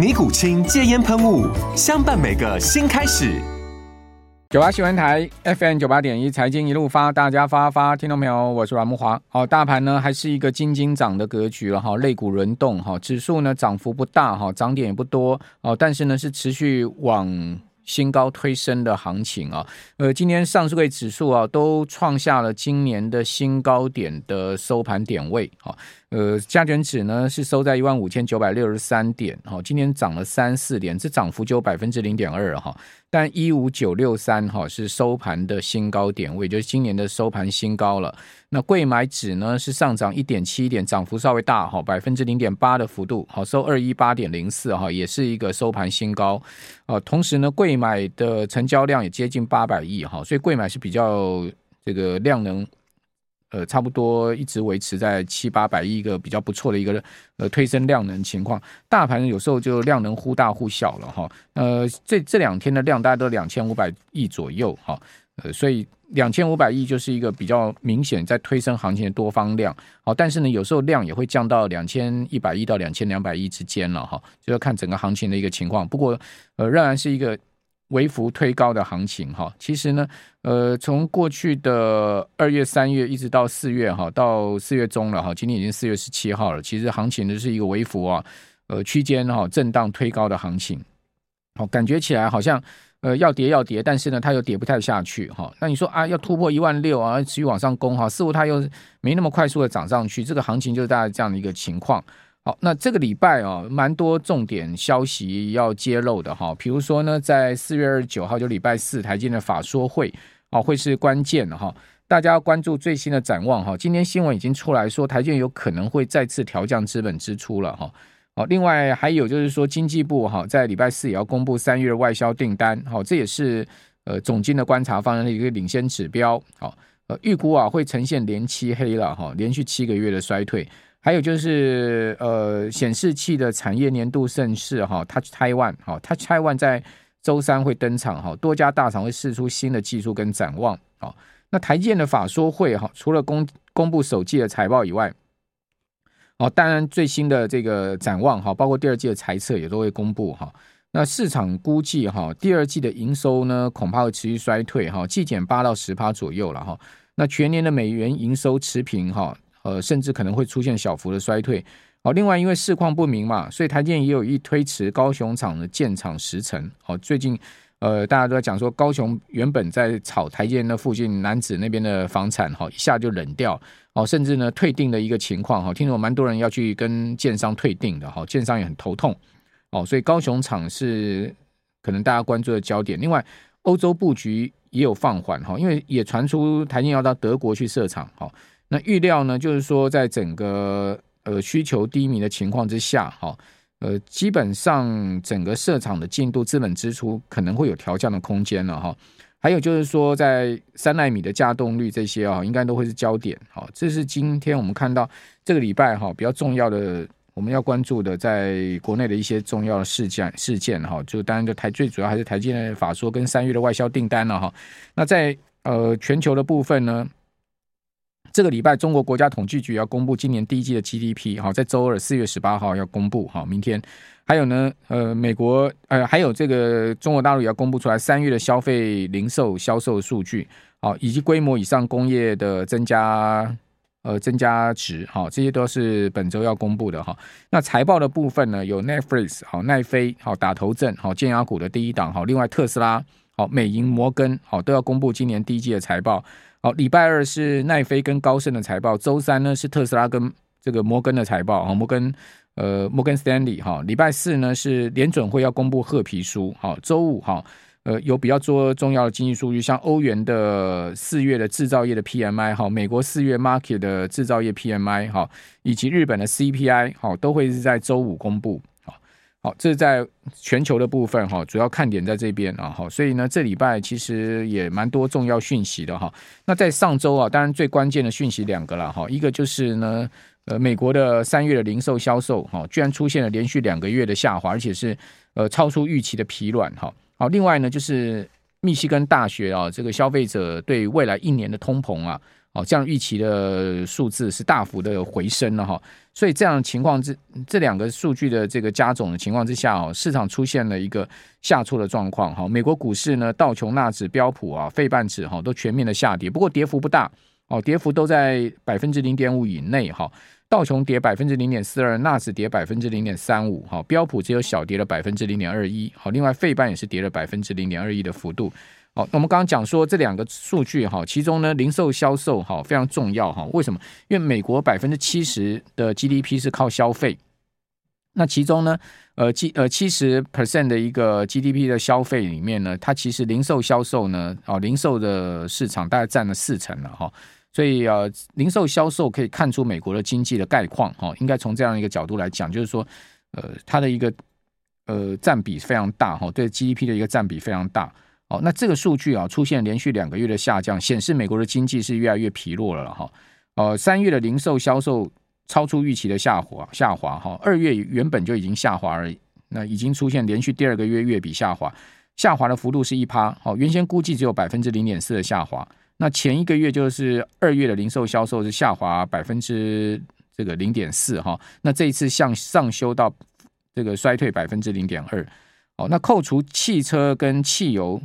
尼古清戒烟喷雾，相伴每个新开始。九八新闻台 FM 九八点一，财经一路发，大家发发，听到没有？我是阮木华。好，大盘呢还是一个金金涨的格局了哈，肋骨轮动哈，指数呢涨幅不大哈，涨点也不多哦，但是呢是持续往新高推升的行情啊。呃，今天上市柜指数啊都创下了今年的新高点的收盘点位啊。呃，加权指呢是收在一万五千九百六十三点，哈，今天涨了三四点，这涨幅只有百分之零点二哈。但一五九六三哈是收盘的新高点位，就是今年的收盘新高了。那贵买指呢是上涨一点七点，涨幅稍微大哈，百分之零点八的幅度，好收二一八点零四哈，也是一个收盘新高。啊，同时呢，贵买的成交量也接近八百亿哈，所以贵买是比较这个量能。呃，差不多一直维持在七八百亿一个比较不错的一个呃推升量能情况，大盘有时候就量能忽大忽小了哈。呃，这这两天的量大概都两千五百亿左右哈，呃，所以两千五百亿就是一个比较明显在推升行情的多方量。好，但是呢，有时候量也会降到两千一百亿到两千两百亿之间了哈，就要看整个行情的一个情况。不过呃，仍然是一个。微幅推高的行情哈，其实呢，呃，从过去的二月、三月一直到四月哈，到四月中了哈，今天已经四月十七号了。其实行情呢是一个微幅啊，呃，区间哈震荡推高的行情，好，感觉起来好像呃要跌要跌，但是呢它又跌不太下去哈。那你说啊，要突破一万六啊，持续往上攻哈，似乎它又没那么快速的涨上去，这个行情就是大概这样的一个情况。好，那这个礼拜啊，蛮多重点消息要揭露的哈。比如说呢，在四月二十九号就礼拜四，台积的法说会啊，会是关键的哈。大家要关注最新的展望哈。今天新闻已经出来说，台积有可能会再次调降资本支出了哈。好，另外还有就是说，经济部哈在礼拜四也要公布三月外销订单，好，这也是呃总经的观察方向的一个领先指标。好，呃，预估啊会呈现连七黑了哈，连续七个月的衰退。还有就是，呃，显示器的产业年度盛事哈，Touch Taiwan 哈，Touch Taiwan 在周三会登场哈，多家大厂会释出新的技术跟展望啊。那台建的法说会哈，除了公公布首季的财报以外，哦，当然最新的这个展望哈，包括第二季的财测也都会公布哈。那市场估计哈，第二季的营收呢，恐怕会持续衰退哈，季减八到十趴左右了哈。那全年的美元营收持平哈。呃，甚至可能会出现小幅的衰退。哦，另外因为市况不明嘛，所以台建也有意推迟高雄厂的建厂时程。好，最近呃，大家都在讲说，高雄原本在炒台建的附近男子那边的房产，哈，一下就冷掉。哦，甚至呢退订的一个情况，哈，听说蛮多人要去跟建商退订的，哈，建商也很头痛。哦，所以高雄厂是可能大家关注的焦点。另外，欧洲布局也有放缓，哈，因为也传出台建要到德国去设厂，哈。那预料呢，就是说，在整个呃需求低迷的情况之下，哈，呃，基本上整个设厂的进度、资本支出可能会有调降的空间了，哈。还有就是说，在三奈米的稼动率这些啊，应该都会是焦点，好，这是今天我们看到这个礼拜哈比较重要的，我们要关注的，在国内的一些重要的事件事件哈，就当然就台最主要还是台积电的法说跟三月的外销订单了哈。那在呃全球的部分呢？这个礼拜，中国国家统计局要公布今年第一季的 GDP，好，在周二四月十八号要公布，好，明天还有呢，呃，美国呃，还有这个中国大陆也要公布出来三月的消费零售销售数据，好，以及规模以上工业的增加，呃，增加值，好，这些都是本周要公布的哈。那财报的部分呢，有 Netflix，好，奈飞，好，打头阵，好，尖牙股的第一档，好，另外特斯拉。好，美银、摩根好都要公布今年第一季的财报。好，礼拜二是奈飞跟高盛的财报，周三呢是特斯拉跟这个摩根的财报。好，摩根呃摩根斯丹利哈，礼拜四呢是联准会要公布褐皮书。好，周五哈呃有比较多重要的经济数据，像欧元的四月的制造业的 PMI 哈，美国四月 market 的制造业 PMI 哈，以及日本的 CPI 好都会是在周五公布。好，这是在全球的部分哈，主要看点在这边啊，好，所以呢，这礼拜其实也蛮多重要讯息的哈。那在上周啊，当然最关键的讯息两个了哈，一个就是呢，呃，美国的三月的零售销售哈，居然出现了连续两个月的下滑，而且是呃超出预期的疲软哈。好，另外呢，就是密西根大学啊，这个消费者对未来一年的通膨啊。哦，这样预期的数字是大幅的回升了哈，所以这样情况之这两个数据的这个加总的情况之下哦，市场出现了一个下挫的状况哈。美国股市呢，道琼纳指、标普啊、费半指哈都全面的下跌，不过跌幅不大哦，跌幅都在百分之零点五以内哈。道琼跌百分之零点四二，纳指跌百分之零点三五哈，标普只有小跌了百分之零点二一好，另外费半也是跌了百分之零点二一的幅度。我们刚刚讲说这两个数据哈，其中呢，零售销售哈非常重要哈。为什么？因为美国百分之七十的 GDP 是靠消费，那其中呢，呃，七呃七十 percent 的一个 GDP 的消费里面呢，它其实零售销售呢，哦，零售的市场大概占了四成了哈。所以呃，零售销售可以看出美国的经济的概况哈。应该从这样一个角度来讲，就是说，呃，它的一个呃占比非常大哈，对 GDP 的一个占比非常大。哦，那这个数据啊出现连续两个月的下降，显示美国的经济是越来越疲弱了哈。呃，三月的零售销售超出预期的下滑，下滑哈。二月原本就已经下滑而已，那已经出现连续第二个月月比下滑，下滑的幅度是一趴。好，原先估计只有百分之零点四的下滑，那前一个月就是二月的零售销售是下滑百分之这个零点四哈。那这一次向上修到这个衰退百分之零点二。哦，那扣除汽车跟汽油。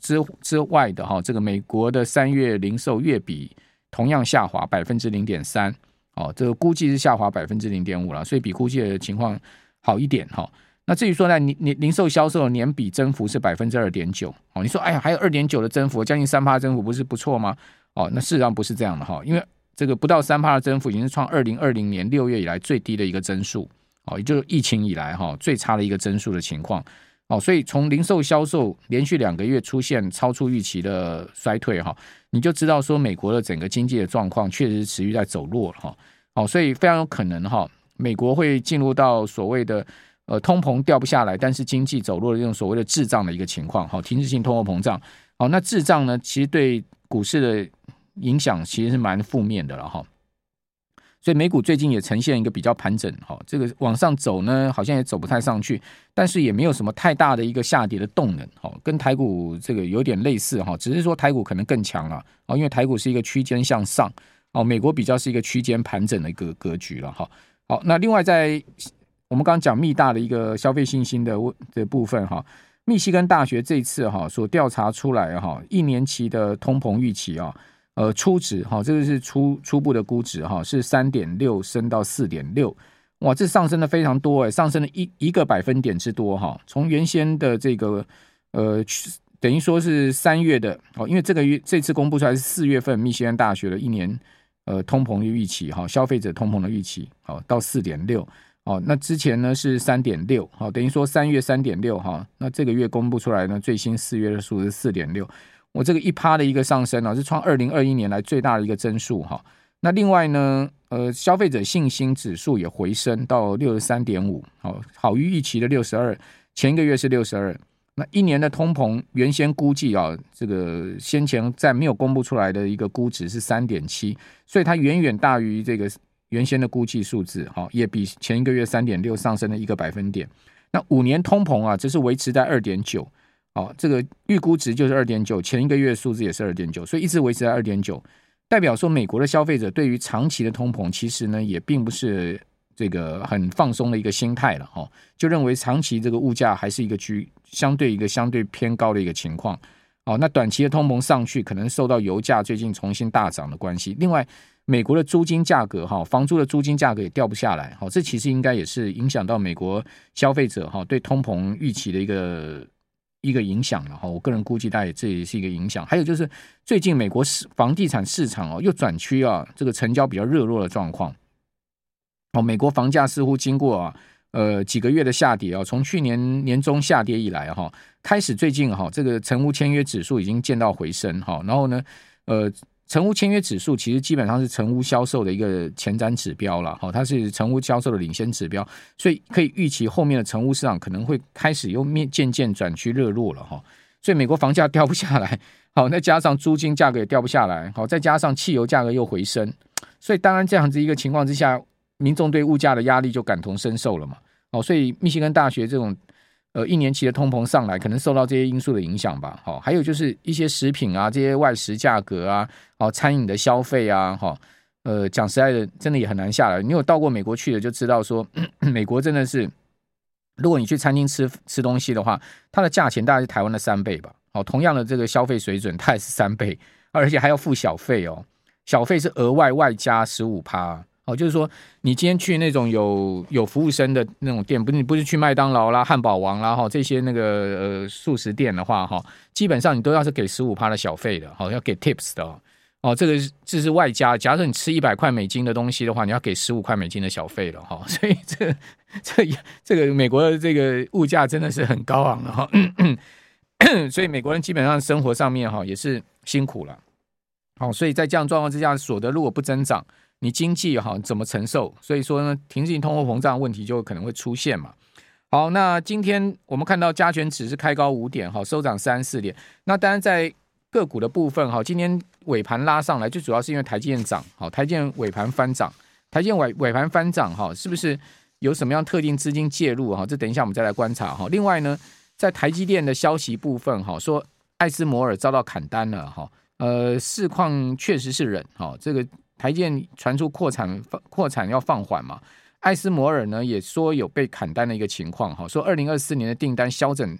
之之外的哈，这个美国的三月零售月比同样下滑百分之零点三，哦，这个估计是下滑百分之零点五了，所以比估计的情况好一点哈。那至于说呢，你你零售销售年比增幅是百分之二点九，哦，你说哎呀，还有二点九的增幅，将近三趴增幅，不是不错吗？哦，那事实上不是这样的哈，因为这个不到三趴的增幅已经是创二零二零年六月以来最低的一个增速，哦，也就是疫情以来哈最差的一个增速的情况。哦，所以从零售销售连续两个月出现超出预期的衰退哈，你就知道说美国的整个经济的状况确实持续在走弱了哈。好，所以非常有可能哈，美国会进入到所谓的呃通膨掉不下来，但是经济走弱的这种所谓的滞胀的一个情况。哈，停滞性通货膨胀。好，那滞胀呢，其实对股市的影响其实是蛮负面的了哈。所以美股最近也呈现一个比较盘整，哈，这个往上走呢，好像也走不太上去，但是也没有什么太大的一个下跌的动能，哈，跟台股这个有点类似，哈，只是说台股可能更强了，啊，因为台股是一个区间向上，哦，美国比较是一个区间盘整的一个格局了，哈，好，那另外在我们刚刚讲密大的一个消费信心的的部分，哈，密西根大学这次哈所调查出来哈一年期的通膨预期啊。呃，初值哈，这个是初初步的估值哈，是三点六升到四点六，哇，这上升的非常多哎，上升了一一个百分点之多哈。从原先的这个呃，等于说是三月的哦，因为这个月这次公布出来是四月份密歇根大学的一年呃通膨的预期哈，消费者通膨的预期好到四点六哦，那之前呢是三点六好，等于说三月三点六哈，那这个月公布出来呢最新四月的数是四点六。我这个一趴的一个上升啊，是创二零二一年来最大的一个增速哈。那另外呢，呃，消费者信心指数也回升到六十三点五，好，好于预期的六十二，前一个月是六十二。那一年的通膨原先估计啊，这个先前在没有公布出来的一个估值是三点七，所以它远远大于这个原先的估计数字，哈，也比前一个月三点六上升了一个百分点。那五年通膨啊，只是维持在二点九。好，这个预估值就是二点九，前一个月数字也是二点九，所以一直维持在二点九，代表说美国的消费者对于长期的通膨，其实呢也并不是这个很放松的一个心态了哈，就认为长期这个物价还是一个居相对一个相对偏高的一个情况。哦，那短期的通膨上去，可能受到油价最近重新大涨的关系。另外，美国的租金价格哈，房租的租金价格也掉不下来，好，这其实应该也是影响到美国消费者哈对通膨预期的一个。一个影响了哈。我个人估计，大概这也是一个影响。还有就是最近美国市房地产市场哦又转趋啊，这个成交比较热络的状况。哦，美国房价似乎经过啊呃几个月的下跌啊，从去年年中下跌以来哈，开始最近哈这个成屋签约指数已经见到回升哈。然后呢，呃。成屋签约指数其实基本上是成屋销售的一个前瞻指标了，哈，它是成屋销售的领先指标，所以可以预期后面的成屋市场可能会开始又面渐渐转趋热络了，哈。所以美国房价掉不下来，好，再加上租金价格也掉不下来，好，再加上汽油价格又回升，所以当然这样子一个情况之下，民众对物价的压力就感同身受了嘛，哦，所以密歇根大学这种。呃，一年期的通膨上来，可能受到这些因素的影响吧。好，还有就是一些食品啊，这些外食价格啊，好，餐饮的消费啊，哈，呃，讲实在的，真的也很难下来。你有到过美国去的，就知道说，美国真的是，如果你去餐厅吃吃东西的话，它的价钱大概是台湾的三倍吧。好，同样的这个消费水准，它也是三倍，而且还要付小费哦，小费是额外外加十五趴。哦，就是说，你今天去那种有有服务生的那种店，不是你不是去麦当劳啦、汉堡王啦哈这些那个呃素食店的话哈，基本上你都要是给十五趴的小费的，好要给 tips 的哦。哦这个这是外加，假设你吃一百块美金的东西的话，你要给十五块美金的小费了哈。所以这这这个美国的这个物价真的是很高昂的哈。所以美国人基本上生活上面哈也是辛苦了。好，所以在这样状况之下，所得如果不增长。你经济哈怎么承受？所以说呢，停滞性通货膨胀问题就可能会出现嘛。好，那今天我们看到加权指是开高五点哈，收涨三四点。那当然在个股的部分哈，今天尾盘拉上来，最主要是因为台积电涨，好，台积电尾盘翻涨，台积电尾尾盘翻涨哈，是不是有什么样特定资金介入哈？这等一下我们再来观察哈。另外呢，在台积电的消息部分哈，说艾斯摩尔遭到砍单了哈，呃，市况确实是冷哈，这个。台建传出扩产放扩产要放缓嘛？艾斯摩尔呢也说有被砍单的一个情况哈，说二零二四年的订单削整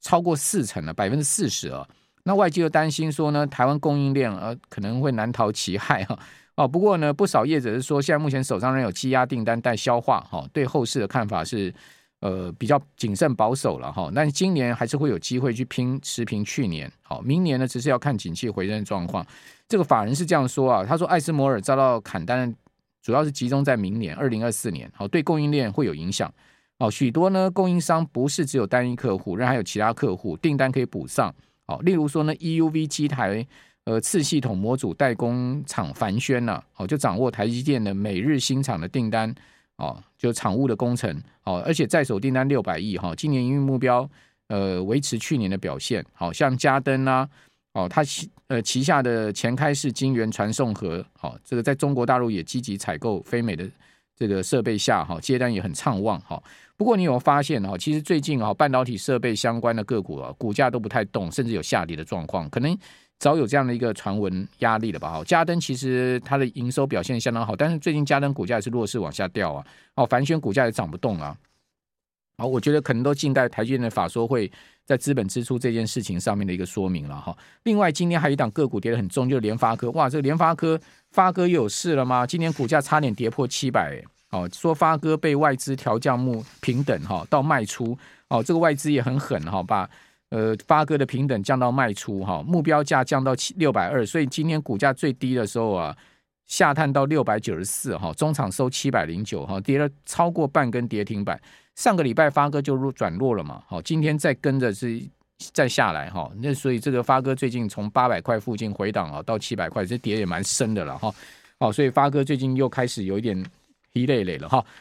超过四成了，百分之四十啊。那外界又担心说呢，台湾供应链呃可能会难逃其害哈。哦，不过呢，不少业者是说，现在目前手上仍有积压订单待消化哈，对后市的看法是呃比较谨慎保守了哈。但今年还是会有机会去拼持平去年，好，明年呢只是要看景气回升的状况。这个法人是这样说啊，他说艾斯摩尔遭到砍单，主要是集中在明年二零二四年，好，对供应链会有影响。哦，许多呢供应商不是只有单一客户，仍还有其他客户订单可以补上。好，例如说呢，EUV 机台呃次系统模组代工厂凡轩呢，好就掌握台积电的每日新厂的订单，哦，就厂务的工程，哦，而且在手订单六百亿哈，今年营运目标呃维持去年的表现，好像嘉登啊。哦，他旗呃旗下的前开式晶圆传送盒，好，这个在中国大陆也积极采购非美的这个设备下，哈，接单也很畅旺，哈。不过你有发现哈，其实最近哈，半导体设备相关的个股啊，股价都不太动，甚至有下跌的状况，可能早有这样的一个传闻压力了吧？哈，嘉登其实它的营收表现相当好，但是最近嘉登股价也是弱势往下掉啊，哦，凡轩股价也涨不动啊。好，我觉得可能都静待台积电的法说会在资本支出这件事情上面的一个说明了哈。另外，今天还有一档个股跌得很重，就是联发科。哇，这个联发科发哥有事了吗？今年股价差点跌破七百，哦，说发哥被外资调降目平等哈，到卖出。哦，这个外资也很狠哈，把呃发哥的平等降到卖出哈，目标价降到七六百二，所以今天股价最低的时候啊，下探到六百九十四哈，中场收七百零九哈，跌了超过半根跌停板。上个礼拜发哥就入转弱了嘛，好，今天再跟着是再下来哈，那所以这个发哥最近从八百块附近回档啊，到七百块，这跌也蛮深的了哈，好，所以发哥最近又开始有一点一累累了哈。